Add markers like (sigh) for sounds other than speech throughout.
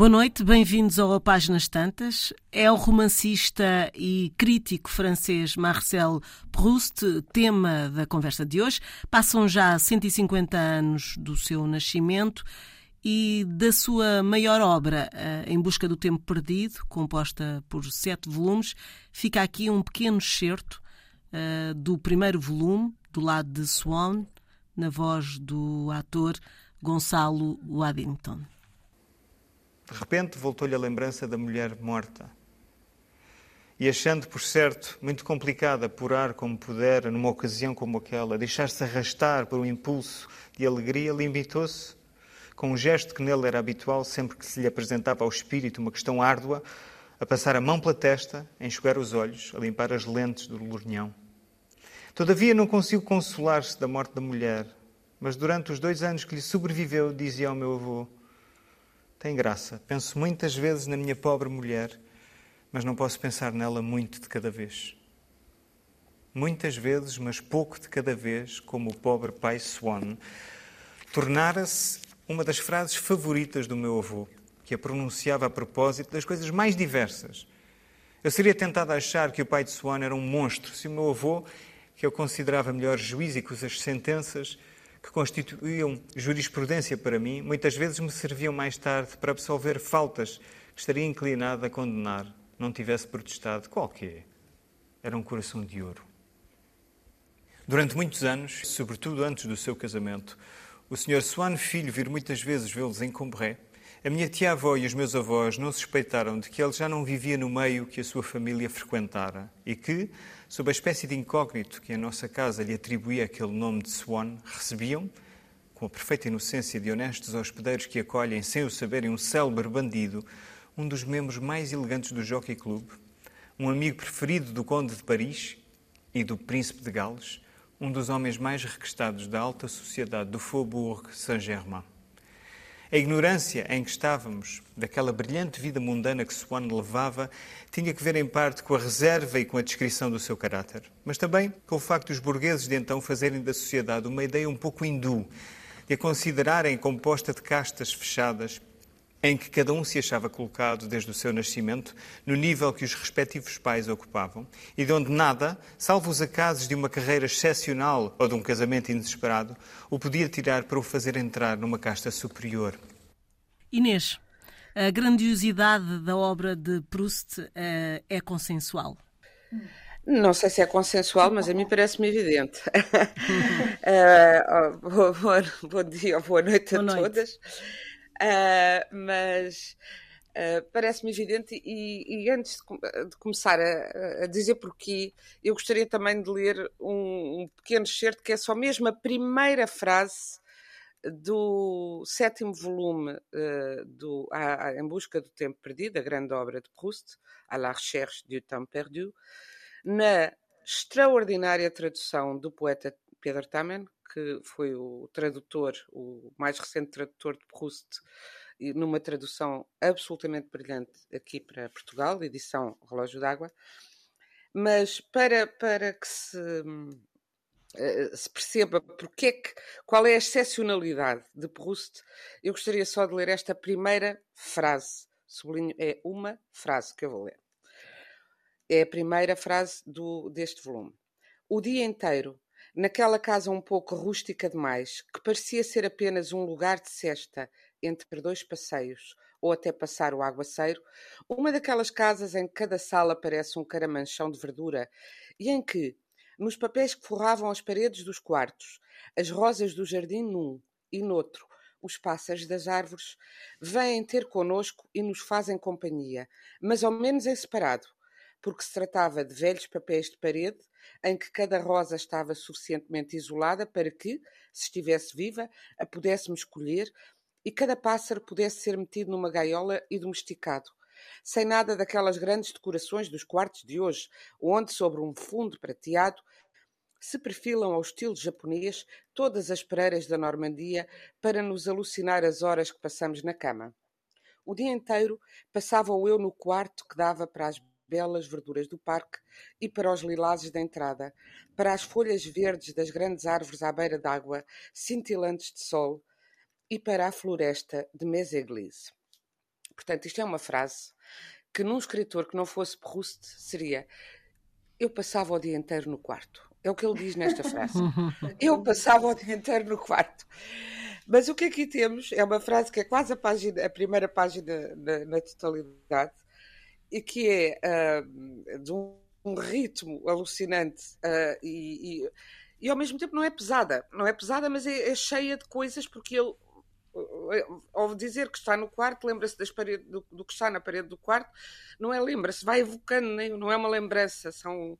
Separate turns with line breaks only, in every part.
Boa noite, bem-vindos ao Páginas Tantas. É o romancista e crítico francês Marcel Proust, tema da conversa de hoje. Passam já 150 anos do seu nascimento e da sua maior obra, eh, Em Busca do Tempo Perdido, composta por sete volumes, fica aqui um pequeno excerto uh, do primeiro volume, do lado de Swan, na voz do ator Gonçalo Waddington.
De repente voltou-lhe a lembrança da mulher morta. E achando, por certo, muito complicado apurar como pudera numa ocasião como aquela, deixar-se arrastar por um impulso de alegria, limitou-se, com um gesto que nele era habitual sempre que se lhe apresentava ao espírito uma questão árdua, a passar a mão pela testa, a enxugar os olhos, a limpar as lentes do lornhão. Todavia não consigo consolar-se da morte da mulher, mas durante os dois anos que lhe sobreviveu, dizia ao meu avô, tem graça. Penso muitas vezes na minha pobre mulher, mas não posso pensar nela muito de cada vez. Muitas vezes, mas pouco de cada vez, como o pobre pai Swan, tornara-se uma das frases favoritas do meu avô, que a pronunciava a propósito das coisas mais diversas. Eu seria tentado a achar que o pai de Swan era um monstro se o meu avô, que eu considerava melhor juiz e cujas sentenças que constituíam jurisprudência para mim, muitas vezes me serviam mais tarde para absolver faltas que estaria inclinado a condenar, não tivesse protestado. Qualquer. Era um coração de ouro. Durante muitos anos, sobretudo antes do seu casamento, o Sr. Swan Filho vir muitas vezes vê-los em Combré. A minha tia-avó e os meus avós não suspeitaram de que ele já não vivia no meio que a sua família frequentara e que, sob a espécie de incógnito que a nossa casa lhe atribuía aquele nome de Swan, recebiam, com a perfeita inocência de honestos hospedeiros que acolhem, sem o saberem, um célebre bandido, um dos membros mais elegantes do Jockey Club, um amigo preferido do Conde de Paris e do Príncipe de Gales, um dos homens mais requestados da alta sociedade do Faubourg Saint-Germain. A ignorância em que estávamos, daquela brilhante vida mundana que Swan levava, tinha que ver em parte com a reserva e com a descrição do seu caráter, mas também com o facto dos burgueses de então fazerem da sociedade uma ideia um pouco hindu, de a considerarem composta de castas fechadas em que cada um se achava colocado desde o seu nascimento no nível que os respectivos pais ocupavam e de onde nada, salvo os acasos de uma carreira excepcional ou de um casamento inesperado, o podia tirar para o fazer entrar numa casta superior.
Inês, a grandiosidade da obra de Proust uh, é consensual?
Não sei se é consensual, mas a mim parece-me evidente. uh, oh, bom, bom, dia ou boa noite a boa noite. todas. Uh, mas uh, parece-me evidente, e, e antes de, de começar a, a, dizer porquê, eu gostaria também de ler um, um pequeno excerto que é só mesmo a primeira frase do sétimo volume uh, do a, a, Em Busca do Tempo Perdido, a grande obra de Proust, À la recherche du temps perdu, na extraordinária tradução do poeta Pedro Tamen, que foi o tradutor, o mais recente tradutor de Proust, numa tradução absolutamente brilhante aqui para Portugal, edição Relógio d'Água. Mas para, para que se, eh, se perceba porque é que, qual é a excepcionalidade de Proust, eu gostaria só de ler esta primeira frase. Sublinho, é uma frase que eu vou ler. É a primeira frase do, deste volume. O dia inteiro naquela casa um pouco rústica demais, que parecia ser apenas um lugar de cesta entre dois passeios, ou até passar o aguaceiro, uma daquelas casas em que cada sala parece um caramanchão de verdura e em que, nos papéis que forravam as paredes dos quartos, as rosas do jardim num e noutro, os pássaros das árvores, vêm ter conosco e nos fazem companhia, mas ao menos em separado, porque se tratava de velhos papéis de parede em que cada rosa estava suficientemente isolada para que, se estivesse viva, a pudéssemos colher e cada pássaro pudesse ser metido numa gaiola e domesticado, sem nada daquelas grandes decorações dos quartos de hoje, onde, sobre um fundo prateado, se perfilam ao estilo japonês todas as pereiras da Normandia para nos alucinar as horas que passamos na cama. O dia inteiro passava eu no quarto que dava para as belas verduras do parque e para os lilazes da entrada, para as folhas verdes das grandes árvores à beira d'água, cintilantes de sol, e para a floresta de Méséglise. Portanto, isto é uma frase que num escritor que não fosse Proust seria eu passava o dia inteiro no quarto. É o que ele diz nesta frase. (laughs) eu passava o dia inteiro no quarto. Mas o que aqui temos é uma frase que é quase a, página, a primeira página na, na totalidade e que é uh, de um, ritmo alucinante uh, e, e, e, ao mesmo tempo não é pesada. Não é pesada, mas é, é cheia de coisas porque ele ao dizer que está no quarto, lembra-se do, do, que está na parede do quarto, não é lembra-se, vai evocando, não é uma lembrança, são,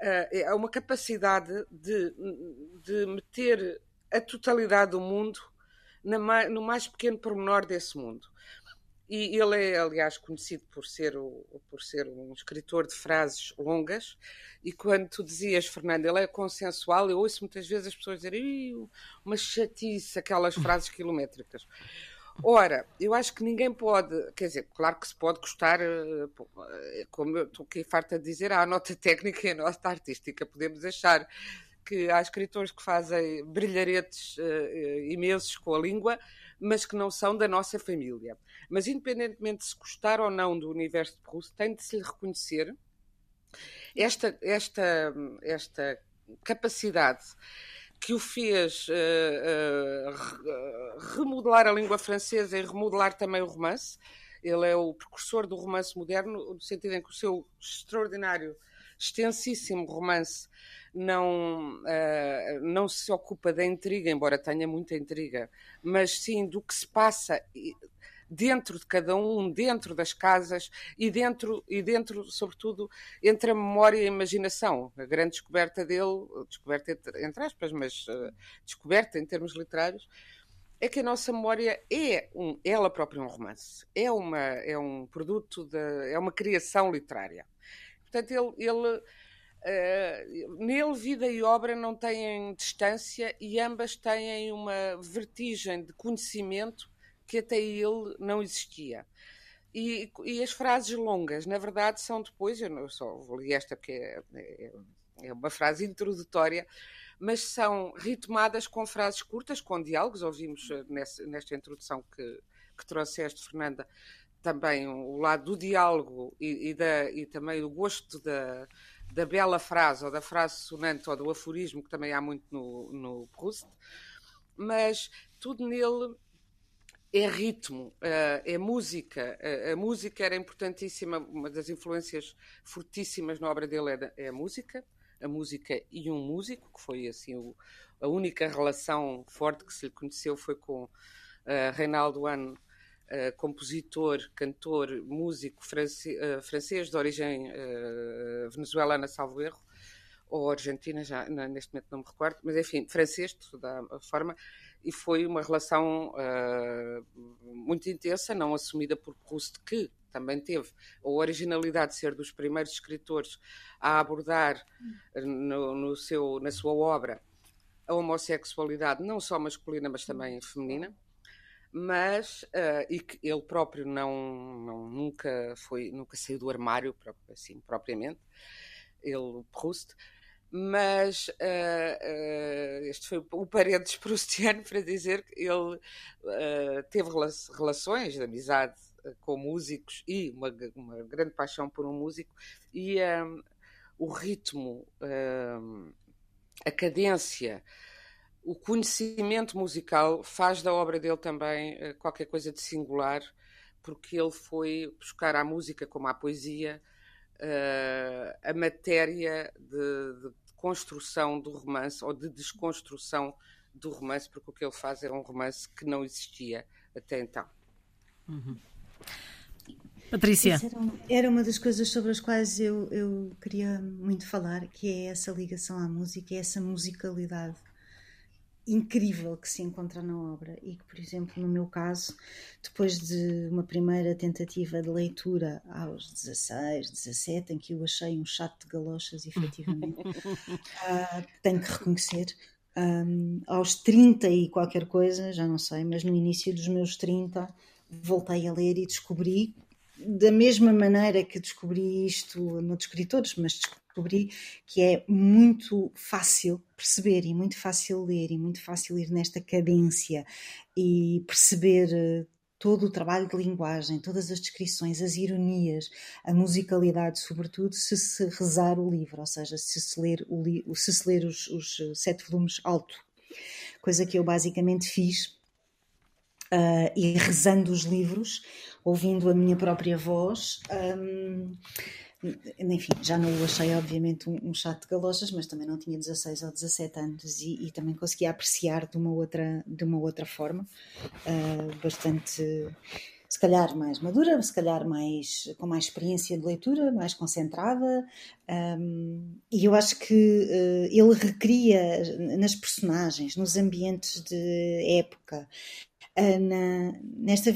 é uma capacidade de, de meter a totalidade do mundo na, no mais pequeno pormenor desse mundo. E ele é, aliás, conhecido por ser, o, por ser um escritor de frases longas. E quando tu dizias, Fernando, ele é consensual, eu ouço muitas vezes as pessoas dizerem uma chatice, aquelas frases (laughs) quilométricas. Ora, eu acho que ninguém pode, quer dizer, claro que se pode gostar, eh, como eu estou aqui farta de dizer, há a nota técnica e a nota artística. Podemos achar que há escritores que fazem brilharetes uh, imensos com a língua, mas que não são da nossa família. Mas, independentemente de se gostar ou não do universo de Proust, tem de se lhe reconhecer esta, esta, esta capacidade que o fez uh, uh, remodelar a língua francesa e remodelar também o romance. Ele é o precursor do romance moderno, no sentido em que o seu extraordinário, extensíssimo romance não, uh, não se ocupa da intriga, embora tenha muita intriga, mas sim do que se passa dentro de cada um, dentro das casas e dentro, e dentro sobretudo, entre a memória e a imaginação. A grande descoberta dele, descoberta entre aspas, mas uh, descoberta em termos literários, é que a nossa memória é um, ela própria um romance, é, uma, é um produto, de, é uma criação literária. Portanto, ele, ele Uh, nele, vida e obra não têm distância e ambas têm uma vertigem de conhecimento que até ele não existia. E, e as frases longas, na verdade, são depois, eu não só li esta porque é, é, é uma frase introdutória, mas são ritmadas com frases curtas, com diálogos. Ouvimos eh, nessa, nesta introdução que, que trouxeste, Fernanda, também o lado do diálogo e, e, da, e também o gosto da, da bela frase, ou da frase sonante, ou do aforismo, que também há muito no, no Proust, mas tudo nele é ritmo, eh, é música. A música era importantíssima, uma das influências fortíssimas na obra dele é a música, a música e um músico, que foi assim o, a única relação forte que se lhe conheceu foi com uh, Reinaldo Ano, uh, compositor, cantor, músico france, uh, francês de origem uh, venezuelana, salvo erro, ou argentina, já neste momento não me recordo, mas enfim, francês, de toda a forma, e foi uma relação muito intensa, não assumida por Proust, que também teve a originalidade de ser dos primeiros escritores a abordar no, no seu, na sua obra a homossexualidade, não só masculina, mas também feminina mas uh, e que ele próprio não, não, nunca foi nunca saiu do armário assim propriamente ele Proust. Mas uh, uh, este foi o parênteses (laughs) proustiano para dizer que ele teve relações de amizade com músicos e uma, uma grande paixão por um músico. E o ritmo a cadência o conhecimento musical faz da obra dele também uh, qualquer coisa de singular, porque ele foi buscar à música, como à poesia, uh, a matéria de, de, construção do romance ou de desconstrução do romance, porque o que ele faz é um romance que não existia até então.
Uhum. Patrícia.
Era, era, uma das coisas sobre as quais eu, eu queria muito falar, que é essa ligação à música, é essa musicalidade incrível que se encontra na obra e que, por exemplo, no meu caso, depois de uma primeira tentativa de leitura aos 16, 17, em que eu achei um chato de galochas, efetivamente, uh, (laughs) tenho que reconhecer, um, aos 30 e qualquer coisa, já não sei, mas no início dos meus 30 voltei a ler e descobri da mesma maneira que descobri isto noutros escritores, mas descobri que é muito fácil perceber e muito fácil ler e muito fácil ir nesta cadência e perceber eh, todo o trabalho de linguagem, todas as descrições, as ironias, a musicalidade, sobretudo, se se rezar o livro, ou seja, se se ler, o se se ler os, os sete volumes alto. Coisa que eu basicamente fiz Uh, e rezando os livros, ouvindo a minha própria voz. Um, enfim, já não o achei obviamente um, um chato de galochas, mas também não tinha 16 ou 17 anos e, e também conseguia apreciar de uma outra, de uma outra forma, uh, bastante, se calhar mais madura, se calhar mais, com mais experiência de leitura, mais concentrada, um, e eu acho que uh, ele recria nas personagens, nos ambientes de época, na, nesta,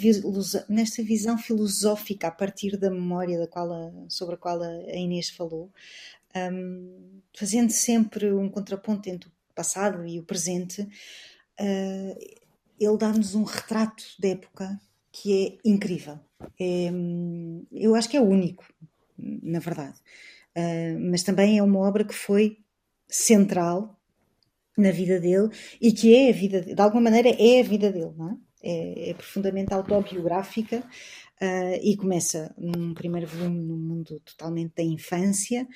nesta visão filosófica a partir da memória da qual a, sobre a qual a Inês falou, um, fazendo sempre um contraponto entre o passado e o presente, uh, ele dá-nos um retrato da época que é incrível. É, eu acho que é único, na verdade. Uh, mas também é uma obra que foi central na vida dele e que é a vida, de alguma maneira, é a vida dele, não é? É, é profundamente autobiográfica uh, e começa num primeiro volume no mundo totalmente da infância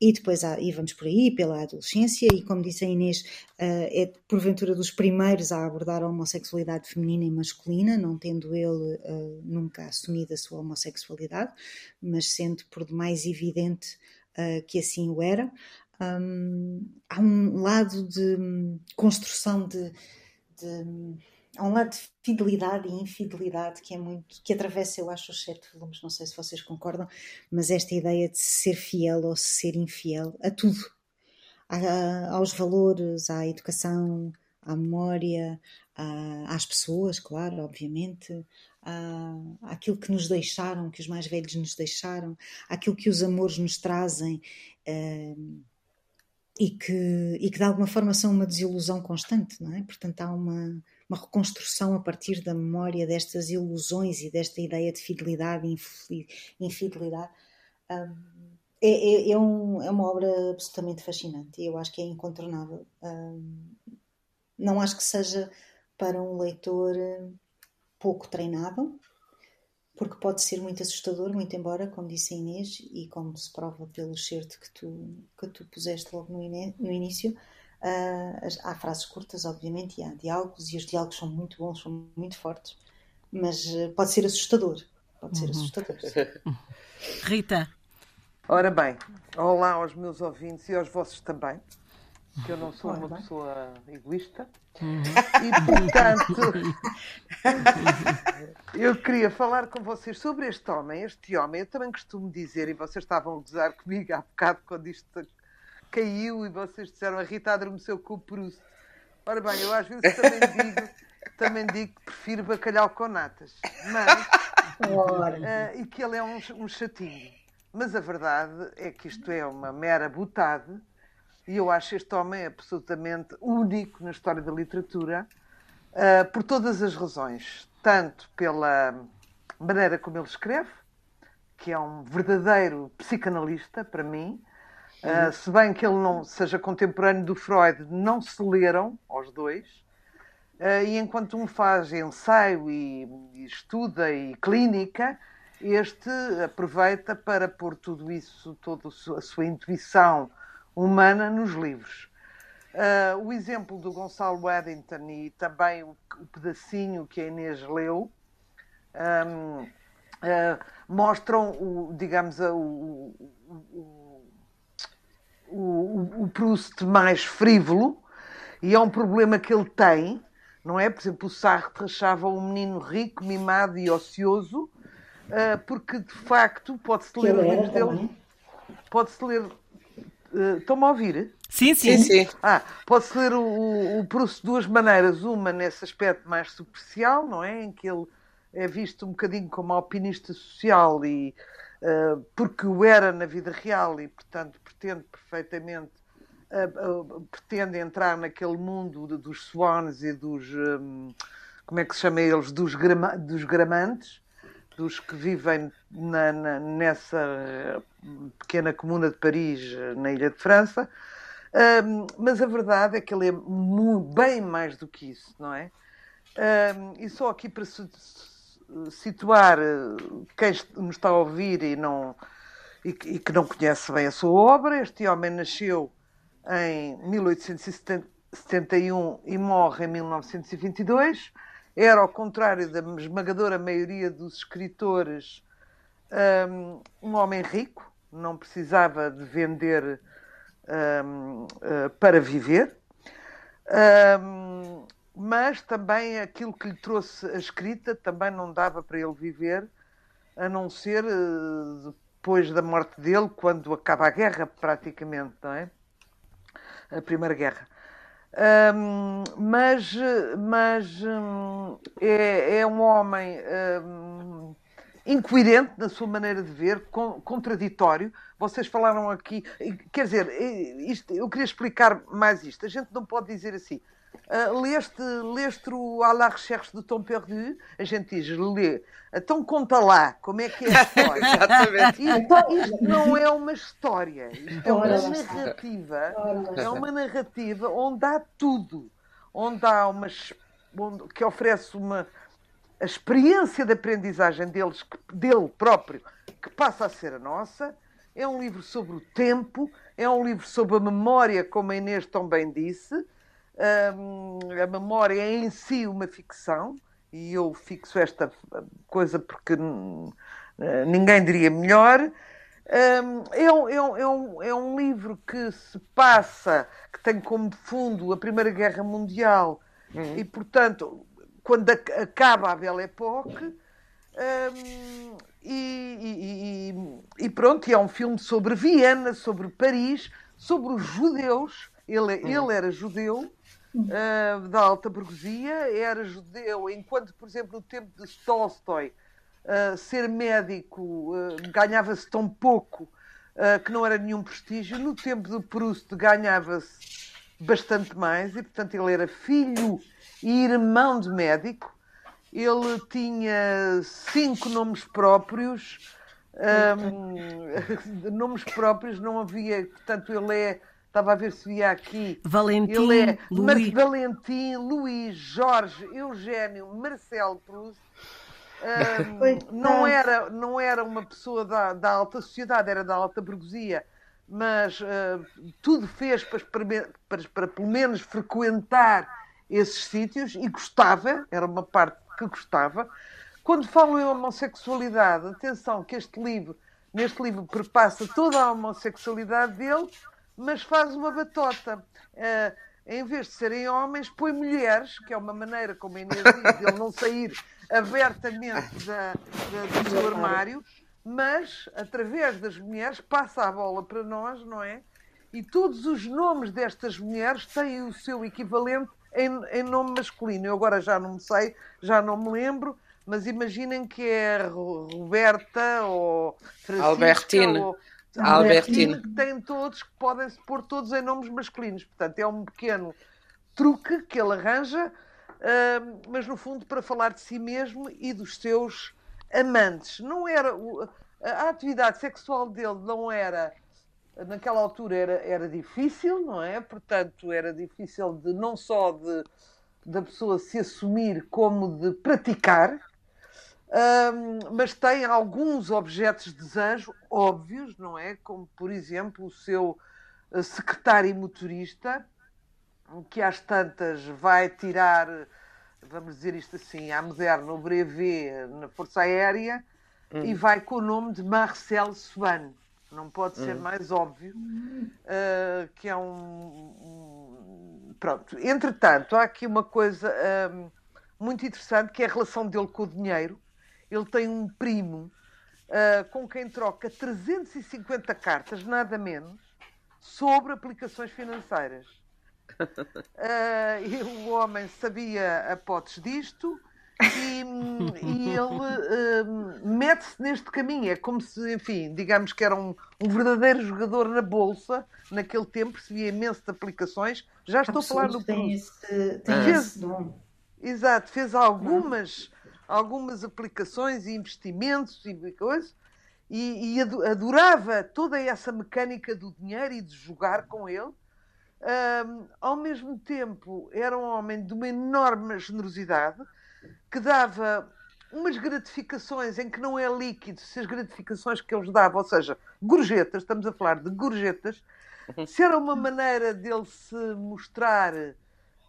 e depois há, e vamos por aí pela adolescência e como disse a Inês uh, é porventura dos primeiros a abordar a homossexualidade feminina e masculina não tendo ele uh, nunca assumido a sua homossexualidade mas sendo por demais evidente que assim o era. Um, há um lado de construção de, de há um lado de fidelidade e infidelidade que é muito que atravessa, eu acho, os sete volumes. Não sei se vocês concordam, mas esta ideia de ser fiel ou ser infiel a tudo, a, aos valores, à educação, à memória, às pessoas, claro, obviamente, à, àquilo que nos deixaram, que os mais velhos nos deixaram, àquilo que os amores nos trazem. Uh, e que, e que de alguma forma são uma desilusão constante, não é? Portanto, há uma, uma reconstrução a partir da memória destas ilusões e desta ideia de fidelidade e infidelidade. Um, é, é, é, um, é, uma obra absolutamente fascinante e eu acho que é incontornável. Um, não acho que seja para um leitor pouco treinado, porque pode ser muito assustador, muito embora, como disse a Inês, e como se prova pelo certo que tu, que tu puseste logo no, no início, Uh, há frases curtas, obviamente, e há diálogos, e os diálogos são muito bons, são muito fortes, mas uh, pode ser assustador. Pode ser uhum. assustador. (laughs)
Rita.
Ora bem, olá aos meus ouvintes e aos vossos também, que eu não sou uma pessoa egoísta. Uhum. E, portanto, (laughs) eu queria falar com vocês sobre este homem. Este homem, eu também costumo dizer, e vocês estavam a gozar comigo há bocado quando isto caiu e vocês disseram a Rita adormeceu com o Proust. Ora bem, eu às vezes também digo, também digo que prefiro bacalhau com natas. Mas, uh, e que ele é um, um chatinho. Mas a verdade é que isto é uma mera butade e eu acho este homem absolutamente único na história da literatura uh, por todas as razões. Tanto pela maneira como ele escreve, que é um verdadeiro psicanalista para mim, Uh, se bem que ele não seja contemporâneo do Freud, não se leram aos dois. Uh, e enquanto um faz ensaio e, e, estuda e clínica, este aproveita para pôr tudo isso, toda a sua intuição humana nos livros. Uh, o exemplo do Gonçalo Eddington e também o, o pedacinho que a Inês leu um, mostram, o, digamos, o, o o, o Proust mais frívolo, e é um problema que ele tem, não é? Por exemplo, o Sartre achava um menino rico, mimado e ocioso, uh, porque de facto pode-se ler os livros dele. Pode-se ler. Uh, Estão-me a ouvir?
Sim, sim. sim, sim.
Ah, pode-se ler o, o, o Proust de duas maneiras. Uma nesse aspecto mais superficial, não é? Em que ele é visto um bocadinho como alpinista social e porque o era na vida real e, portanto, pretende perfeitamente uh, uh, pretende entrar naquele mundo dos swans e dos como é que se chama eles? Dos, grama, dos gramantes dos que vivem na, na, nessa pequena comuna de Paris na Ilha de França. Mas a verdade é que ele é bem mais do que isso não é? E só aqui para situar quem nos está a ouvir e, não, e, e que não conhece bem a sua obra. Este homem nasceu em 1871 e morre em 1922. Era, ao contrário da esmagadora maioria dos escritores, um, um homem rico, não precisava de vender um, eh, para viver. Um, mas também aquilo que lhe trouxe a escrita também não dava para ele viver, a não ser uh, depois da morte dele, quando acaba a guerra, praticamente, não é? A Primeira Guerra. Um, mas mas um, é, é, um homem um, incoerente na sua maneira de ver, contraditório. Vocês falaram aqui, quer dizer, isto, eu queria explicar mais isto. A gente não pode dizer assim. Uh, leste, leste o À la recherche do Tom Perdu, a gente diz, lê. Então conta lá, como é que é a história? (laughs)
Exatamente.
Isto, isto, não é uma história, isto é uma narrativa, é uma narrativa onde há tudo, onde há uma onde, que oferece uma a experiência de aprendizagem deles, dele próprio, que passa a ser a nossa. É um livro sobre o tempo, é um livro sobre a memória, como a Inês tão bem disse. A memória é em si uma ficção, e eu fixo esta coisa porque ninguém diria melhor. Um, é, um, é, um, é, um, livro que se passa, que tem como fundo a Primeira Guerra Mundial, uhum. e portanto quando acaba a Belle Époque. Um, e, e, e, pronto, e é um filme sobre Viena, sobre Paris, sobre os judeus. Ele, ele era judeu, uh, da alta burguesia, era judeu, enquanto, por exemplo, no tempo de Tolstói, uh, ser médico uh, ganhava-se tão pouco que não era nenhum prestígio. No tempo de Proust ganhava-se bastante mais, e portanto ele era filho e irmão de médico. Ele tinha cinco nomes próprios. Um, (laughs) nomes próprios não havia, portanto, ele é. Estava a ver se via aqui.
Valentim,
ele é
Luís.
Valentim, Luís, Jorge, Eugênio, Marcelo Proust. Um, não, era, não era uma pessoa da, da alta sociedade, era da alta burguesia mas uh, tudo fez para, para, para, pelo menos frequentar esses sítios e gostava, era uma parte que gostava. Quando falo em homossexualidade, atenção que este livro, neste livro, perpassa toda a homossexualidade dele, mas faz uma batota. Uh, em vez de serem homens, põe mulheres, que é uma maneira, como a Inês diz, de ele não sair abertamente da, da, do seu armário, mas através das mulheres passa a bola para nós, não é? E todos os nomes destas mulheres têm o seu equivalente em, em nome masculino. Eu agora já não me sei, já não me lembro, mas imaginem que é Roberta ou Francisca
Albertina.
ou Albertina, que têm todos, que podem se pôr todos em nomes masculinos. Portanto, é um pequeno truque que ele arranja, uh, mas no fundo para falar de si mesmo e dos seus amantes. Não era a atividade sexual dele não era naquela altura era, era difícil, não é? Portanto, era difícil de não só de da pessoa se assumir como de praticar, um, mas tem alguns objetos de desejo óbvios, não é? Como, por exemplo, o seu eh, secretário motorista, que às tantas vai tirar, vamos dizer isto assim, à moderna, o brevet na Força Aérea hum. e vai com o nome de Marcel Swan não pode ser hum. mais óbvio uh, que é um, um, Pronto. Entretanto, há aqui uma coisa uh, muito interessante que é a relação dele com o dinheiro. Ele tem um primo uh, com quem troca 350 cartas, nada menos, sobre aplicações financeiras. (laughs) e o homem sabia a potes disto e, e ele uh, mete-se neste caminho. É como se, enfim, digamos que era um, um, verdadeiro jogador na bolsa. Naquele tempo recebia imenso de aplicações. Já estou a falar do
tem esse, tem
fez,
esse dom.
Exato, fez algumas, algumas aplicações e investimentos e coisas. E, e adorava toda essa mecânica do dinheiro e de jogar com ele. Um, ao mesmo tempo, era um homem de uma enorme generosidade que dava umas gratificações em que não é líquido, se as gratificações que eles davam, ou seja, gorjetas, estamos a falar de gorjetas, uhum. se era uma maneira dele se mostrar,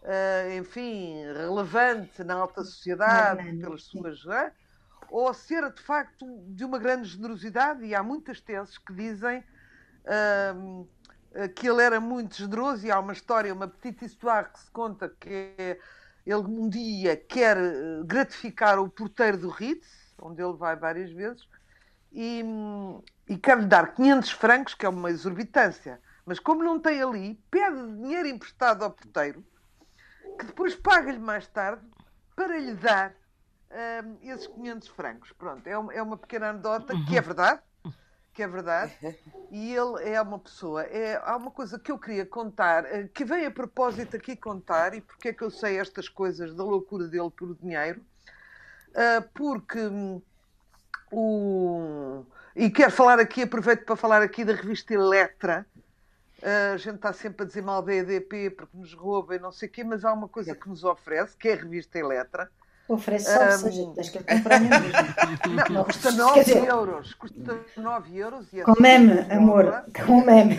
uh, enfim, relevante na alta sociedade, pelas suas. Uh, ou se era de facto de uma grande generosidade, e há muitas teses que dizem uh, que ele era muito generoso, e há uma história, uma petite história que se conta que é ele um dia quer eh, gratificar o porteiro do Ritz, onde ele vai várias vezes, e, e quer-lhe dar 500 francos, que é uma exorbitância. Mas como não tem ali, pede dinheiro emprestado ao porteiro, que depois paga-lhe mais tarde para lhe dar um, esses 500 francos. Pronto, é uma, é uma pequena anedota que é verdade, que é verdade, (laughs) e ele é uma pessoa. É, há uma coisa que eu queria contar, eh, que vem a propósito aqui contar, e porque é que eu sei estas coisas da loucura dele por dinheiro, uh, porque um, o. E quero falar aqui, aproveito para falar aqui da revista Eletra. A gente está sempre a dizer mal da EDP porque nos rouba e não sei o quê, mas há uma coisa que nos oferece, que é a revista Eletra,
Oferece só, um, seja, tens que acompanhar
mesmo. (laughs) Não, custa 9 dizer, euros. Custa 9 euros. E
é com meme, amor. Com meme.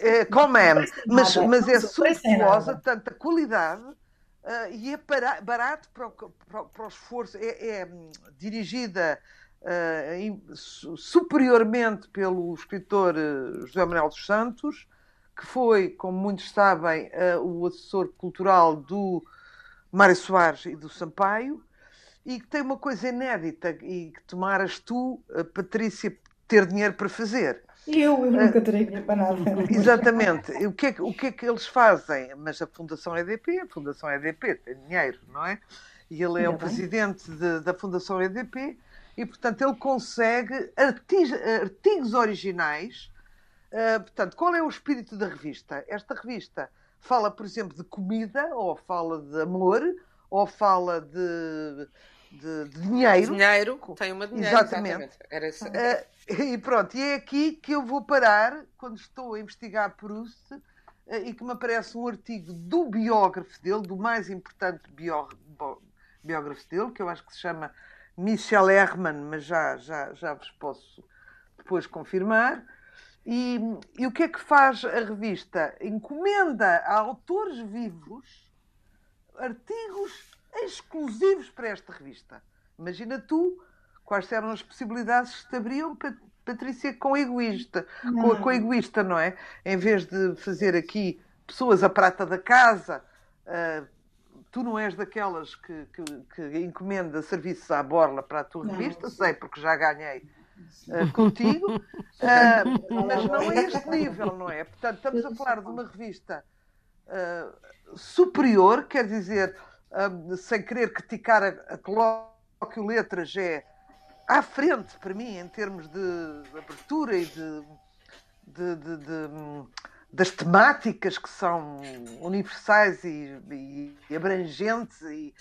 É, com meme. (laughs) Mas, mas é suntuosa, tanta qualidade. Uh, e é para, barato para o, para, para o esforço. É, é hum, dirigida uh, superiormente pelo escritor uh, José Manuel dos Santos, que foi, como muitos sabem, o assessor cultural do Mário Soares e do Sampaio, e que tem uma coisa inédita e que tomaras tu, Patrícia, ter dinheiro para fazer.
Eu, eu nunca terei dinheiro para nada.
Exatamente. O que, é, o que é que eles fazem? Mas a Fundação EDP, a Fundação EDP tem dinheiro, não é? E ele é o presidente de, da Fundação EDP e, portanto, ele consegue artigos, artigos originais. Uh, portanto, qual é o espírito da revista? Esta revista fala, por exemplo, de comida, ou fala de amor, ou fala de, de, de dinheiro.
Dinheiro, tem uma dinheiro. Exatamente. exatamente.
Uh, e pronto, e é aqui que eu vou parar quando estou a investigar Proust uh, e que me aparece um artigo do biógrafo dele, do mais importante bió, biógrafo dele, que eu acho que se chama Michel Herman, mas já, já, já vos posso depois confirmar. E, e o que é que faz a revista? Encomenda a autores vivos artigos exclusivos para esta revista. Imagina tu quais eram as possibilidades que se abriam, Patrícia, com egoísta, com, com egoísta, não é? Em vez de fazer aqui pessoas a prata da casa, uh, tu não és daquelas que, que, que, encomenda serviços à borla para a tua revista, não, sei, porque já ganhei uh, contigo, uh, (laughs) mas não é este nível, não é? Portanto, estamos a falar de uma revista uh, superior, quer dizer, sem querer criticar a, a colóquio letras, é à frente para mim em termos de, de abertura e de, de, das temáticas que são universais e, e abrangentes e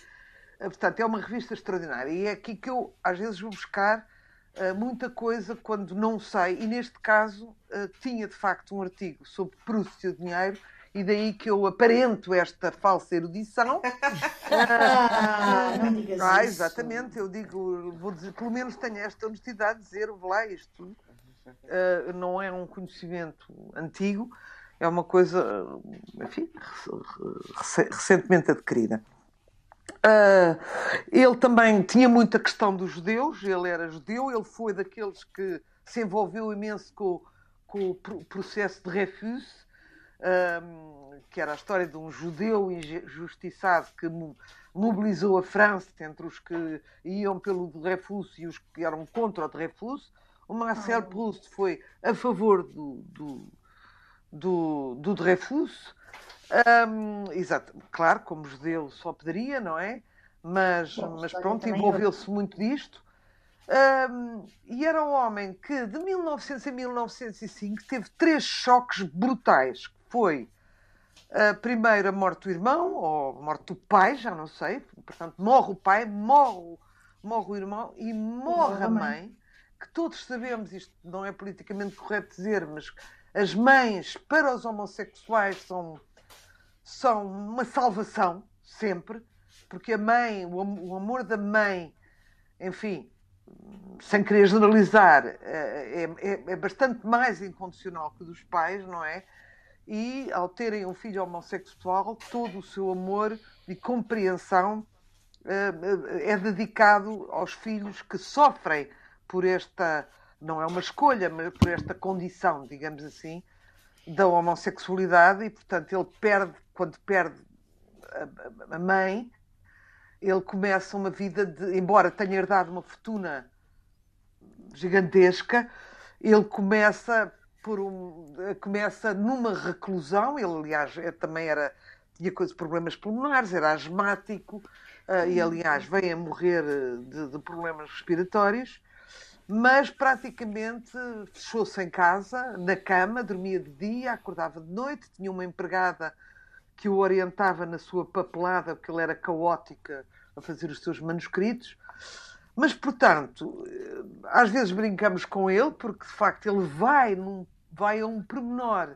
portanto é uma revista extraordinária e é aqui que eu às vezes vou buscar muita coisa quando não sei e neste caso uh, tinha de facto um artigo sobre Proust e o dinheiro e daí que eu aparento esta falsa erudição. (laughs)
ah, não digas ah,
isso. Exatamente, eu digo, vou dizer, pelo menos tenho esta honestidade de dizer, vou lá, isto uh, não é um conhecimento antigo, é uma coisa, enfim, recentemente adquirida. Uh, ele também tinha muita questão dos judeus, ele era judeu, ele foi daqueles que se envolveu imenso com, com o processo de Refus, um, que era a história de um judeu injustiçado que mobilizou a França entre os que iam pelo Dreyfus e os que eram contra o Dreyfus. O Marcel ah. Proust foi a favor do, do, do, do Dreyfus. Um, exato, claro, como judeu só poderia, não é? Mas, Bom, mas pronto, envolveu-se muito disto. Um, e era um homem que, de 1900 a 1905, teve três choques brutais foi a primeira morte do irmão, ou morte do pai, já não sei. Portanto, morre o pai, morre, morre o irmão e morre a mãe, que todos sabemos, isto não é politicamente correto dizer, mas as mães para os homossexuais são, são uma salvação, sempre, porque a mãe, o amor da mãe enfim, sem querer generalizar, é, é, é, bastante mais incondicional que dos pais, não é? E ao terem um filho homossexual, todo o seu amor e compreensão é dedicado aos filhos que sofrem por esta, não é uma escolha, mas por esta condição, digamos assim, da homossexualidade e, portanto, ele perde, quando perde a, a mãe, ele começa uma vida de, embora tenha herdado uma fortuna gigantesca, ele começa por um, começa numa reclusão, ele aliás é, também era tinha coisas, problemas pulmonares, era asmático uh, e aliás veio a morrer de, de problemas respiratórios mas praticamente fechou-se em casa, na cama, dormia de dia, acordava de noite, tinha uma empregada que o orientava na sua papelada, porque ele era caótica a fazer os seus manuscritos. Mas, portanto, às vezes brincamos com ele, porque de facto ele vai, num, vai a um pormenor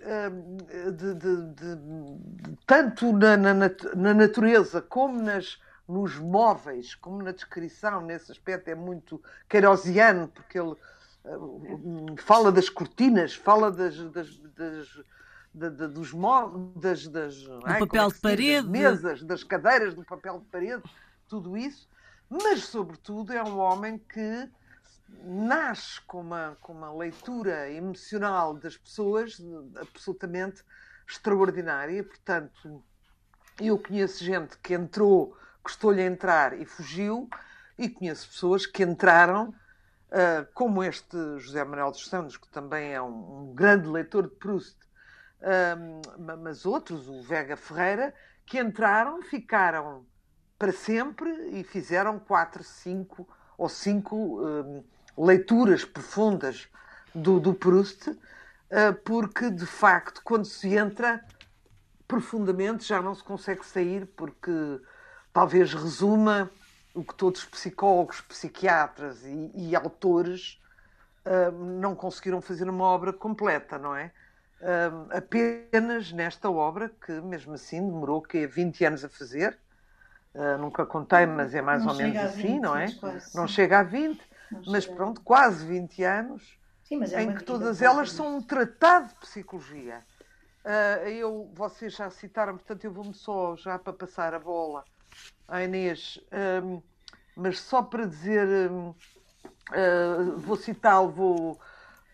hum, de, de, de, tanto na, na, na natureza como nas nos móveis, como na descrição, nesse aspecto é muito queirosiano, porque ele uh, fala das cortinas, fala das, das, das da, da, dos móveis, das, das
ai, papel é de parede,
mesas, das cadeiras, do papel de parede, tudo isso. Mas, sobretudo, é um homem que nasce com uma, com uma leitura emocional das pessoas absolutamente extraordinária. Portanto, eu conheço gente que entrou custou-lhe entrar e fugiu, e conheço pessoas que entraram, uh, como este José Manuel dos Santos, que também é um, um grande leitor de Proust, uh, mas outros, o Vega Ferreira, que entraram, ficaram para sempre e fizeram quatro, cinco ou cinco uh, leituras profundas do, do Proust, porque de facto, quando se entra profundamente, já não se consegue sair, porque talvez resuma o que todos os psicólogos, psiquiatras e, e autores uh, não conseguiram fazer uma obra completa, não é? Uh, apenas nesta obra, que mesmo assim demorou que 20 anos a fazer, uh, nunca contei, mas é mais
não
ou menos assim,
20,
não é?
Quase,
não chega a 20, não mas chega. pronto, quase 20 anos,
sim, é
em que todas elas são um tratado de psicologia. eu, vocês já citaram, portanto, eu vou-me só já para passar a bola à Inês, um, mas só para dizer, um, uh, hum, vou citá-lo, vou,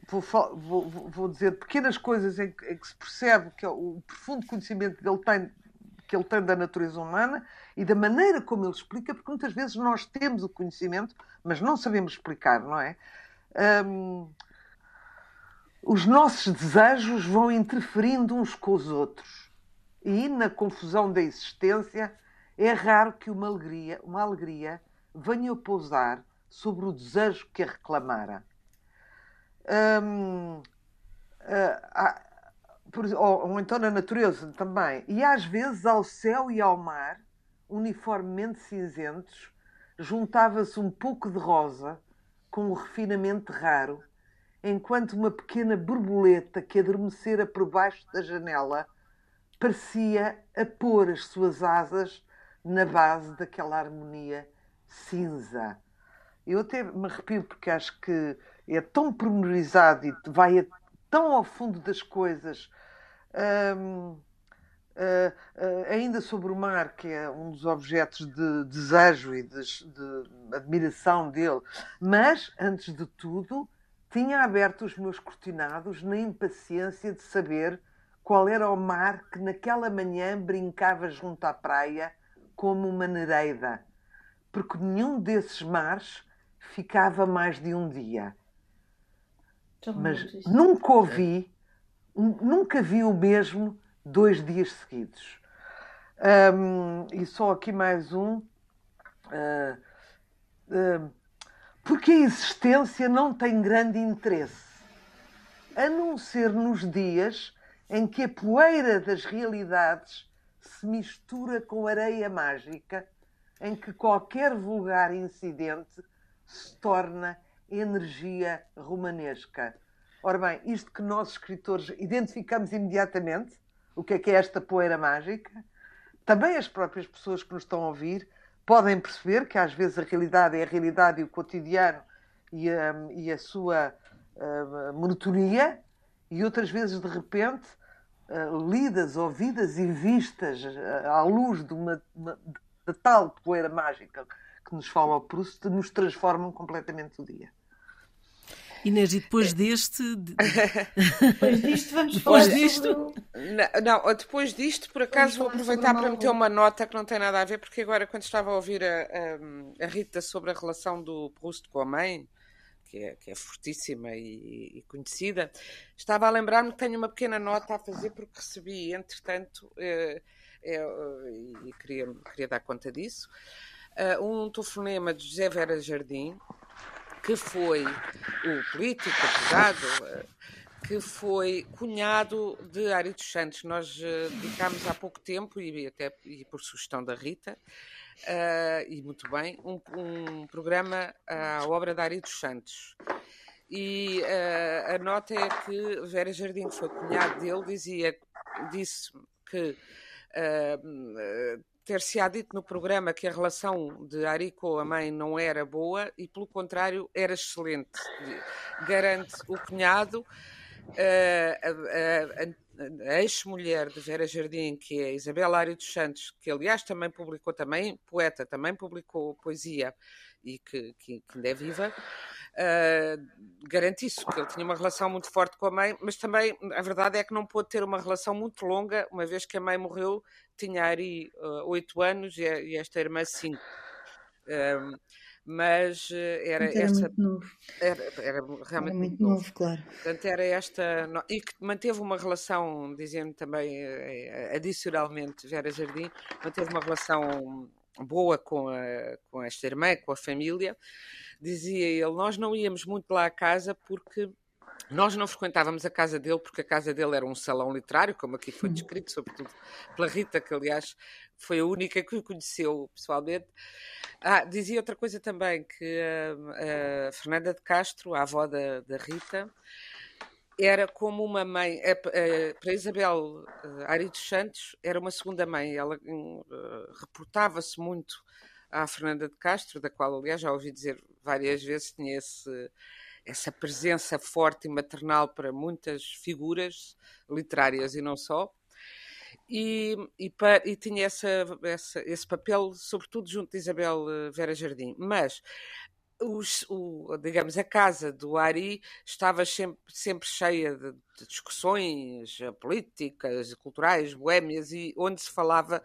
vou, vou, vou, dizer pequenas coisas em que, em que se percebe que é o profundo conhecimento que ele tem que ele tem da natureza humana e da maneira como ele explica, porque muitas vezes nós temos o conhecimento, mas não sabemos explicar, não é? Um, os nossos desejos vão interferindo uns com os outros e na confusão da existência é raro que uma alegria, uma alegria venha pousar sobre o desejo que a reclamara. Hum, uh, ou, ou então na natureza também. E às vezes ao céu e ao mar, uniformemente cinzentos, juntava-se um pouco de rosa com um refinamento raro, enquanto uma pequena borboleta que adormecera por baixo da janela parecia a pôr as suas asas na base daquela harmonia cinza. Eu até me arrepio porque acho que é tão pormenorizado e vai tão ao fundo das coisas. Uh, uh, ainda sobre o mar, que é um dos objetos de desejo e de, de, admiração dele, mas, antes de tudo, tinha aberto os meus cortinados na impaciência de saber qual era o mar que naquela manhã brincava junto à praia como uma nereida, porque nenhum desses mares ficava mais de um dia. Mas nunca ouvi, nunca vi o mesmo dois dias seguidos. Um, e só aqui mais um. Uh, uh, porque a existência não tem grande interesse, a não ser nos dias em que a poeira das realidades se mistura com areia mágica em que qualquer vulgar incidente se torna energia romanesca. Ora bem, isto que nós escritores identificamos imediatamente, o que é que é esta poeira mágica, também as próprias pessoas que nos estão a ouvir podem perceber que às vezes a realidade é a realidade e o cotidiano e a, e a sua uh, monotonia, e outras vezes de repente uh, lidas, ouvidas e vistas uh, à luz de uma, uma de tal poeira mágica que nos fala o Proust, nos transformam completamente o dia.
Inês, e depois deste.
depois disto, vamos depois falar disto. Sobre...
Não, não, depois disto, por acaso, vou aproveitar para meter uma nota que não tem nada a ver, porque agora, quando estava a ouvir a, a, a Rita sobre a relação do Proust com a mãe, que é, que é fortíssima e, e conhecida, estava a lembrar-me que tenho uma pequena nota a fazer, porque recebi, entretanto, eh, eh, e queria, queria dar conta disso, eh, um telefonema de José Vera Jardim que foi o político, advogado, eh, que foi cunhado de Ari dos Santos. Nós uh, dedicámos há pouco tempo, e até e por sugestão da Rita, uh, e muito bem, um, um, programa à obra de Ari dos Santos. E uh, a nota é que Vera Jardim, que foi cunhado dele, dizia, disse que ter-se-á dito no programa que a relação de Ari com a mãe não era boa e, pelo contrário, era excelente. Garante o cunhado, a, a, a ex-mulher de Vera Jardim, que é Isabel Ari dos Santos, que aliás também publicou, também poeta, também publicou poesia e que, que, que ainda é viva, uh, garante isso, que ele tinha uma relação muito forte com a mãe, mas também a verdade é que não pôde ter uma relação muito longa, uma vez que a mãe morreu tinha Ari uh, oito anos e, e, esta irmã cinco. Um, mas era,
era novo.
Era, era realmente era
muito, muito novo, novo, claro.
Portanto, era esta. E que manteve uma relação, dizendo também eh, adicionalmente, Vera Jardim, manteve uma relação boa com, a, com esta irmã, com a família. Dizia ele: Nós não íamos muito lá à casa porque nós não frequentávamos a casa dele porque a casa dele era um salão literário, como aqui foi descrito, sobretudo pela Rita, que aliás foi a única que o conheceu pessoalmente. Ah, dizia outra coisa também, que a, a Fernanda de Castro, a avó da, da Rita, era como uma mãe, para Isabel eh, Ari dos Santos, era uma segunda mãe. Ela hum, eh, reportava-se muito à Fernanda de Castro, da qual, aliás, já ouvi dizer várias vezes, tinha esse essa presença forte e maternal para muitas figuras literárias e não só. E, e, e tinha essa, essa, esse papel, sobretudo junto de Isabel eh, Vera Jardim. Mas os, o, digamos, a casa do Ari estava sempre, sempre cheia de, de discussões políticas, culturais, boémias, e onde se falava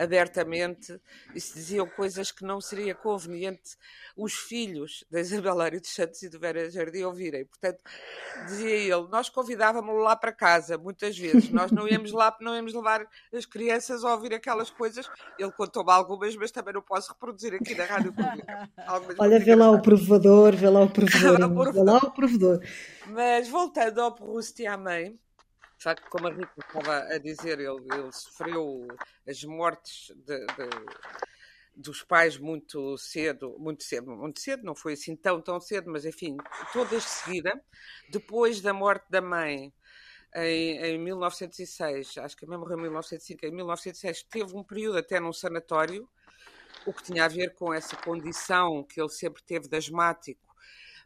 abertamente e se diziam coisas que não seria conveniente os filhos da Isabel Ari dos Santos e do Vera Jardim ouvirem. Portanto, dizia ele, nós convidávamos-lo lá para casa, muitas vezes. Nós não íamos lá, não íamos levar as crianças a ouvir aquelas coisas. Ele contou-me algumas, mas também não posso reproduzir aqui na rádio pública.
Olha, vê lá o provedor, vê lá o provedor, (laughs) vê lá o provedor.
Mas voltando ao Proust e à mãe, de facto, como a Rita estava a dizer, ele, ele sofreu as mortes de, de, dos pais muito cedo, muito cedo, muito cedo, não foi assim tão, tão cedo, mas enfim, todas de seguida. Depois da morte da mãe, em, em 1906, acho que a mãe morreu em 1905, em 1906 teve um período até num sanatório, o que tinha a ver com essa condição que ele sempre teve de asmático,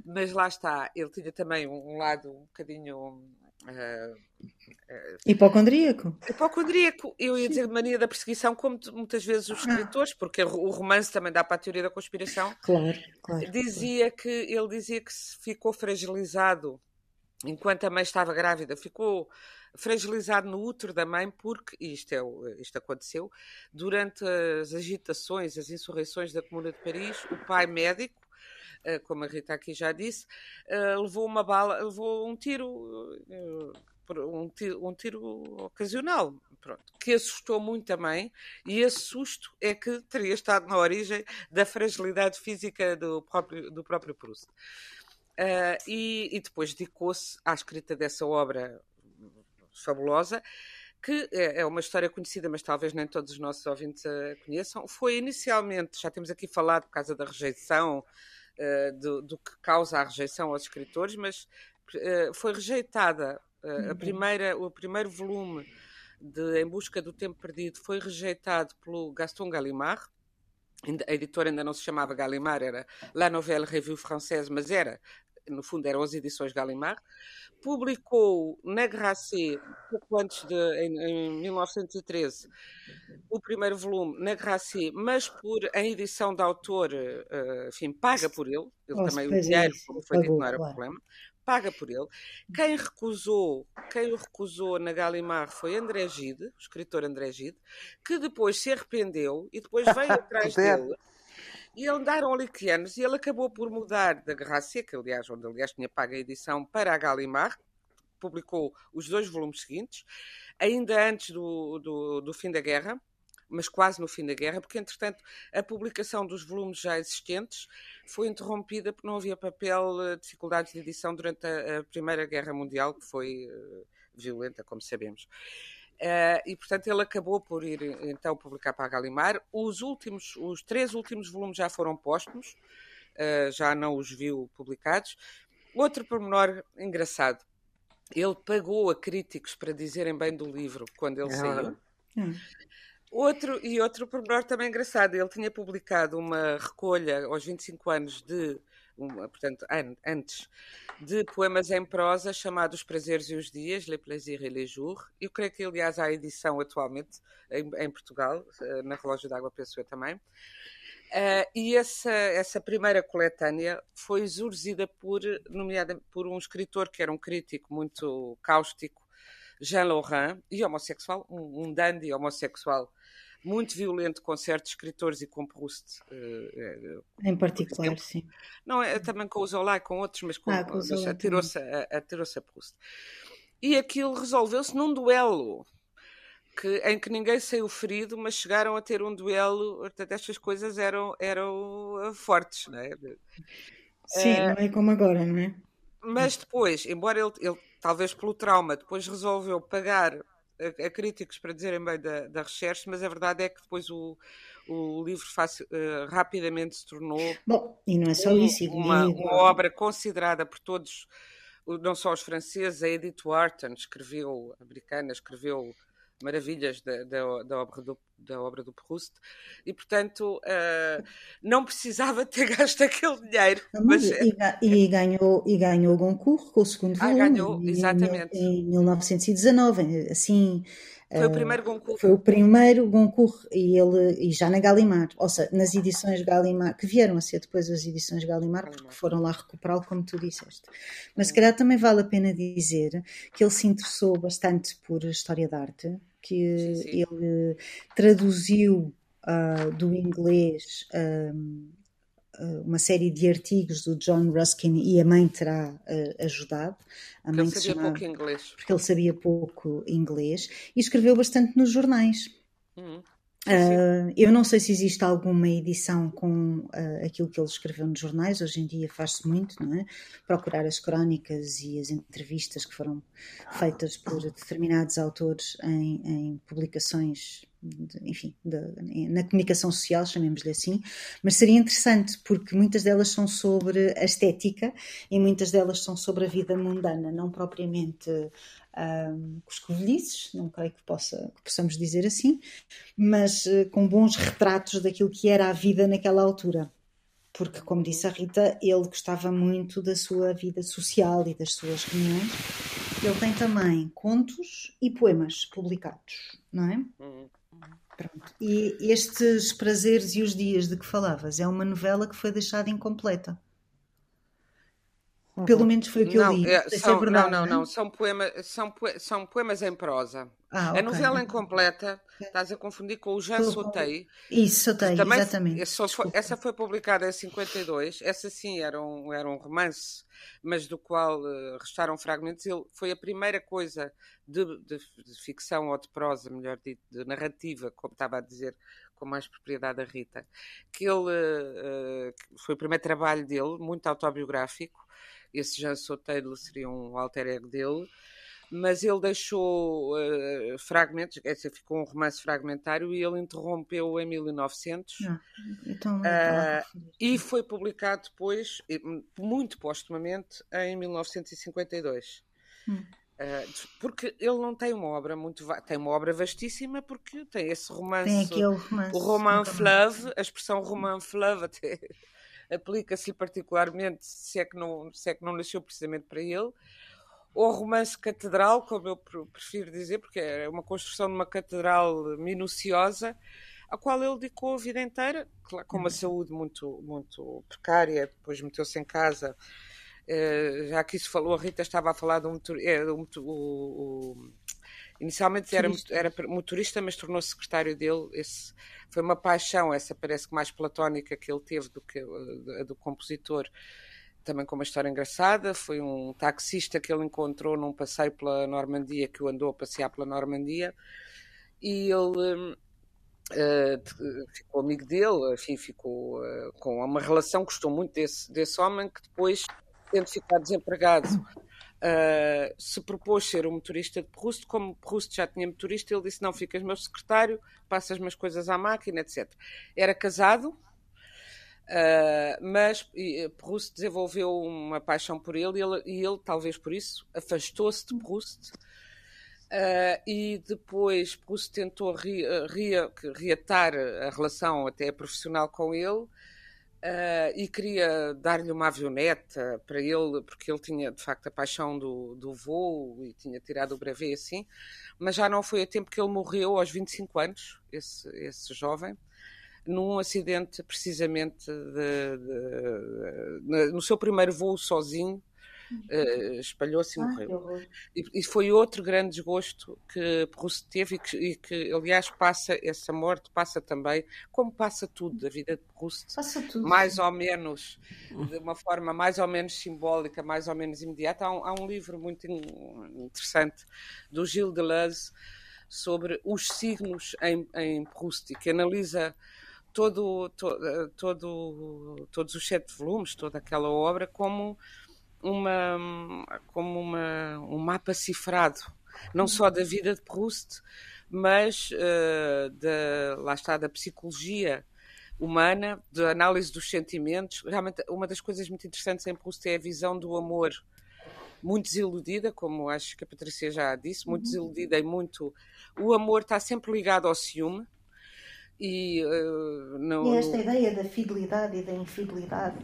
mas lá está, ele tinha também um lado um bocadinho Uh,
uh, Hipocondríaco.
Hipocondríaco, eu ia dizer mania da perseguição, como muitas vezes os escritores, porque o romance também dá para a teoria da conspiração.
Claro, claro.
Dizia claro. que ele dizia que ficou fragilizado enquanto a mãe estava grávida, ficou fragilizado no útero da mãe, porque, isto, é, isto aconteceu, durante as agitações, as insurreições da Comuna de Paris, o pai médico, como a Rita aqui já disse, eh, levou uma bala, levou um tiro, eh, um tiro, um tiro ocasional, pronto, que assustou muito a mãe, e esse susto é que teria estado na origem da fragilidade física do próprio, do próprio Proust. Uh, e, e, depois dedicou-se à escrita dessa obra fabulosa, que é, é uma história conhecida, mas talvez nem todos os nossos ouvintes a conheçam. Foi inicialmente, já temos aqui falado por causa da rejeição, uh, do, do, que causa a rejeição aos escritores, mas uh, foi rejeitada uh, a uhum. primeira, o primeiro volume de Em Busca do Tempo Perdido foi rejeitado pelo Gaston Gallimard, a editora ainda não se chamava Gallimard, era La Nouvelle Revue Française, mas era, no fundo, eram as edições Gallimard, publicou na Grasset, pouco antes de, em, em 1913, o primeiro volume na Grasset, mas por em edição de autor, uh, enfim, paga por ele, ele Nossa, também o dinheiro, como foi dito, não era claro. problema, paga por ele. Quem recusou, quem o recusou na Gallimard foi André Gide, o escritor André Gide, que depois se arrependeu e depois veio (laughs) atrás dele. E andaram ali que anos, e ele acabou por mudar da Guerra Seca, aliás, onde aliás tinha pago a edição, para a Gallimard, publicou os dois volumes seguintes, ainda antes do, do, do fim da guerra, mas quase no fim da guerra, porque entretanto a publicação dos volumes já existentes foi interrompida porque não havia papel, eh, dificuldades de edição durante a, a Primeira Guerra Mundial, que foi uh, violenta, como sabemos. Uh, e portanto ele acabou por ir então publicar para a Galimar. Os últimos, os três últimos volumes já foram póstumos, uh, já não os viu publicados. Outro pormenor engraçado, ele pagou a críticos para dizerem bem do livro quando ele é saiu. Hum. Outro, e outro pormenor também engraçado, ele tinha publicado uma recolha aos 25 anos de, portanto, an, antes, de poemas em prosa chamados Prazeres e os Dias, Les Plaisirs et les Jours. Eu creio que, aliás, há edição atualmente em, em Portugal, eh, na Relógio d'Água, penso eu também. Uh, e essa, essa primeira coletânea foi exurzida por, nomeada por um escritor que era um crítico muito cáustico, Jean Laurent, e homossexual, um, um dandy homossexual muito violento com certos escritores e com Proust. Uh,
em particular, sim.
Não, é, também com o Zola e com outros, mas, com, ah, atirou-se a, a Proust. E aquilo resolveu-se num duelo. Que, em que ninguém saiu ferido, mas chegaram a ter um duelo. Portanto, estas coisas eram, eram eh, fortes, não é?
Sim, uh, não é como agora, não é?
Mas depois, embora ele, ele talvez pelo trauma, depois resolveu pagar a, a críticos para dizerem bem da, da recherche, mas a verdade é que depois o, o livro fácil, uh, rapidamente se tornou
Bom, e não é só isso,
uma, uma, obra considerada por todos, não só os franceses, a Edith Wharton escreveu, americana, escreveu maravilhas da, da, da, obra, do, da obra do Proust e, portanto, uh, não precisava ter (laughs) gasto aquele dinheiro.
Mas, e, e, ganhou, e ganhou o Goncourt com o segundo ah, volume.
ganhou, exatamente.
Em, em 1919, assim...
Foi o primeiro Goncourt.
Foi o primeiro Goncourt e ele e já na Gallimard, ou seja, nas edições Gallimard, que vieram a ser depois as edições Gallimard, porque foram lá recuperá-lo, como tu disseste. Mas se calhar também vale a pena dizer que ele se interessou bastante por história da arte, que sim, sim. ele traduziu uh, do inglês um, uma série de artigos do John Ruskin e a mãe terá uh, ajudado. A
mãe ele sabia chamava, pouco inglês.
Porque ele sabia pouco inglês e escreveu bastante nos jornais. Uhum. Uh, eu não sei se existe alguma edição com uh, aquilo que ele escreveu nos jornais, hoje em dia faz-se muito, não é? Procurar as crónicas e as entrevistas que foram feitas por determinados autores em, em publicações de, enfim, de, na comunicação social, chamemos-lhe assim, mas seria interessante porque muitas delas são sobre a estética e muitas delas são sobre a vida mundana, não propriamente um, coscovilhices, não creio que, possa, que possamos dizer assim, mas uh, com bons retratos daquilo que era a vida naquela altura. Porque, como disse a Rita, ele gostava muito da sua vida social e das suas reuniões. Ele tem também contos e poemas publicados, não é? Uhum. Pronto. E estes prazeres e os dias de que falavas é uma novela que foi deixada incompleta. Pelo uhum. menos foi o que eu li. É,
é são, é verdade, não, não, não, São, poema, são, são poemas em prosa. Ah, okay. A novela incompleta estás a confundir com o Jean Sotei.
Isso, Sotei, Também, exatamente.
Essa foi, essa foi publicada em 52. Essa sim era um, era um romance, mas do qual uh, restaram fragmentos. Ele foi a primeira coisa de, de, de, ficção ou de prosa, melhor dito, de narrativa, como estava a dizer com mais propriedade a Rita, que ele uh, foi o primeiro trabalho dele, muito autobiográfico. Esse Jean Soteiro seria um alter ego dele mas ele deixou uh, fragmentos, esse ficou um romance fragmentário e ele interrompeu em 1900 ah, então, uh, e foi publicado depois, muito postumamente, em 1952. Hum. Uh, porque ele não tem uma obra muito tem uma obra vastíssima porque tem esse romance,
tem aquele romance
o roman fleuve, a expressão roman fleuve até aplica-se particularmente se é que não se é que não nasceu precisamente para ele ou romance catedral como eu prefiro dizer porque é uma construção de uma catedral minuciosa a qual ele dedicou a vida inteira com uma uhum. saúde muito muito precária depois meteu-se em casa eh, já que isso falou, a Rita estava a falar de um, é, um o, inicialmente era, era motorista, mas tornou-se secretário dele. Esse, foi uma paixão, essa parece que mais platónica que ele teve do que a do compositor. Também com uma história engraçada. Foi um taxista que ele encontrou num passeio pela Normandia, que o andou a passear pela Normandia, e ele. Uh, ficou amigo dele, enfim, ficou uh, com uma relação, gostou muito desse, desse homem, que depois tendo ficado desempregado, uh, se propôs ser o motorista de Proust. Como Proust já tinha motorista, ele disse: Não, ficas meu secretário, passas as coisas à máquina, etc. Era casado, uh, mas Proust desenvolveu uma paixão por ele e ele, e ele talvez por isso, afastou-se de Proust. Uh, e depois Proust tentou re, reatar a relação até profissional com ele, Uh, e queria dar-lhe uma avioneta para ele, porque ele tinha de facto a paixão do, do voo e tinha tirado o brevet assim, mas já não foi a tempo que ele morreu aos 25 anos, esse, esse jovem, num acidente precisamente de, de, de, no seu primeiro voo sozinho, uh, espalhou-se e ah, morreu. E, e, foi outro grande desgosto que Proust teve e que, e que, aliás, passa, essa morte passa também, como passa tudo da vida de Proust, mais ou menos, de uma forma mais ou menos simbólica, mais ou menos imediata. Há um, há um livro muito interessante do Gilles Deleuze sobre os signos em, em Proust, que analisa todo, todo, todo, todos os sete volumes, toda aquela obra, como uma, como uma, um mapa cifrado, não só da vida de Proust, mas uh, da, lá está, da psicologia humana, da análise dos sentimentos. Realmente, uma das coisas muito interessantes em Proust é a visão do amor muito desiludida, como acho que a Patrícia já disse, muito uhum. desiludida e muito. O amor está sempre ligado ao ciúme. E, uh,
no, e esta ideia da fidelidade e da infidelidade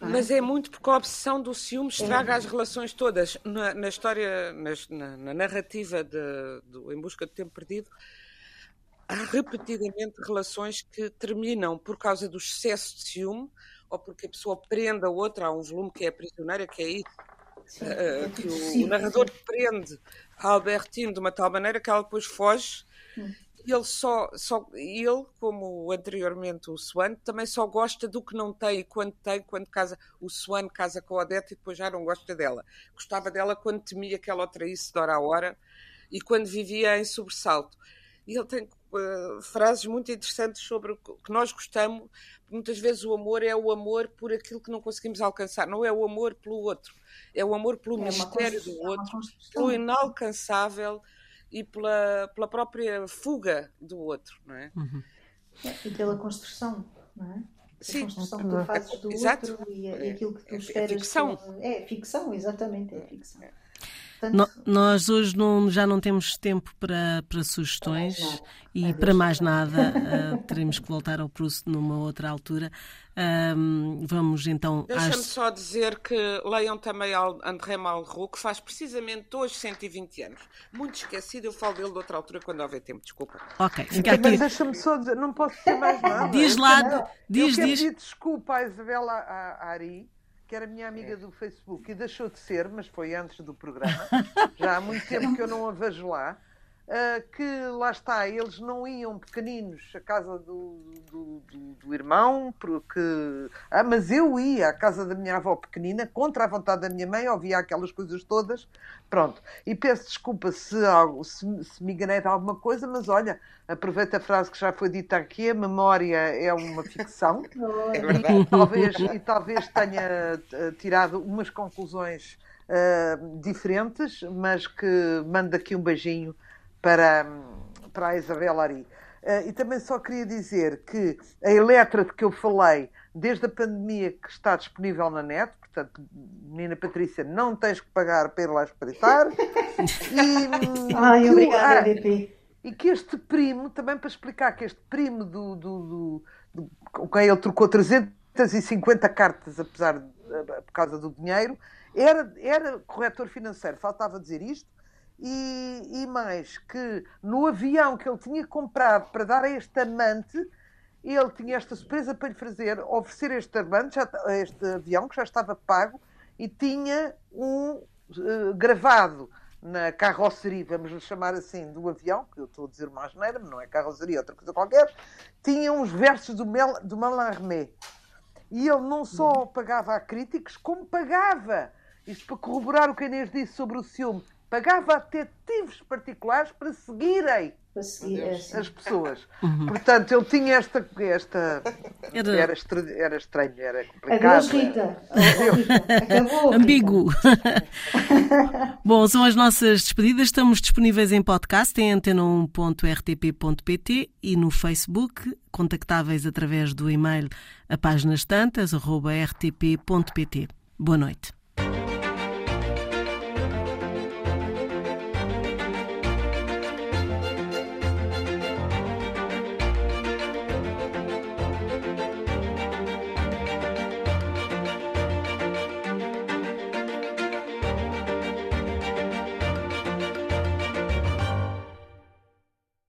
mas é muito porque a obsessão do ciúme estraga é. as relações todas. Na, na história, na, na narrativa de, do Em Busca do Tempo Perdido, há repetidamente relações que terminam por causa do excesso de ciúme ou porque a pessoa prende a outra. Há um volume que é a prisioneira, que é isso. Sim, uh, é que o, o, narrador prende a Albertine de uma tal maneira que ela depois foge hum ele só, só ele, como anteriormente o Swan, também só gosta do que não tem e quando tem, quando casa, o Swan casa com a Odete e depois já não gosta dela. Gostava dela quando temia que ela o traísse de hora a hora e quando vivia em sobressalto. E ele tem uh, frases muito interessantes sobre o que nós gostamos. Muitas vezes o amor é o amor por aquilo que não conseguimos alcançar, não é o amor pelo outro, é o amor pelo é mistério do é outro, pelo inalcançável e pela, pela própria fuga do outro, não é?
Uhum. é e pela construção, não é? Sim, a construção que tu fazes do Exato. outro e, e aquilo que tu é, esperas. É ficção. Que... É ficção, exatamente, é ficção.
Portanto, no, nós hoje não, já não temos tempo para, para sugestões e é para mais nada uh, teremos que voltar ao Proust numa outra altura. Um, vamos então.
Deixa-me às... só dizer que leiam também André Malraux, que faz precisamente hoje 120 anos. Muito esquecido, eu falo dele de outra altura quando houver tempo, desculpa.
Ok, fica aqui.
Mas deixa-me só dizer, não posso dizer mais nada.
Diz lá, eu, diz,
eu
diz.
pedir desculpa à Isabela Ari que era minha amiga do Facebook e deixou de ser, mas foi antes do programa. (laughs) Já há muito tempo que eu não a vejo lá. Uh, que lá está, eles não iam pequeninos à casa do, do, do, do, irmão, porque. Ah, mas eu ia à casa da minha avó pequenina, contra a vontade da minha mãe, ouvia aquelas coisas todas. Pronto. E peço desculpa se, algo, se, se me enganei de alguma coisa, mas olha, aproveito a frase que já foi dita aqui: a memória é uma ficção. (laughs)
É
e, talvez, e talvez tenha eh, tirado umas conclusões uh, diferentes, mas que mando aqui um beijinho para, para a Isabel Ari. Uh, e também só queria dizer que a Eletra de que eu falei, desde a pandemia que está disponível na net, portanto, menina Patrícia, não tens que pagar para ir lá espreitar. (laughs)
e, Ai, obrigada,
ah, E que este primo, também para explicar que este primo do, do, do, do com quem ele trocou 350 cartas, apesar de, por causa do dinheiro, era, era corretor financeiro, faltava dizer isto, e, e, mais que no avião que ele tinha comprado para dar a este amante, ele tinha esta surpresa para lhe fazer, oferecer este amante, já, este avião que já estava pago, e tinha um uh, gravado na carroceria, vamos lhe chamar assim, do avião, que eu estou a dizer uma asneira, mas não é carroceria, é outra coisa qualquer, tinha uns versos do, Mel, do Mallarmé. E ele não só pagava a críticos, como pagava, isto para corroborar o que a Inês disse sobre o ciúme, pagava a detetives particulares para seguirem
é
as pessoas. (laughs) Uhum. Portanto, ele tinha esta. esta era... Era, era estranho, era complicado.
Adeus, Rita. (laughs)
Acabou, Ambíguo. (laughs) Bom, são as nossas despedidas. Estamos disponíveis em podcast em antena1.rtp.pt e no Facebook, contactáveis através do e-mail a páginas tantas, rtp.pt. Boa noite.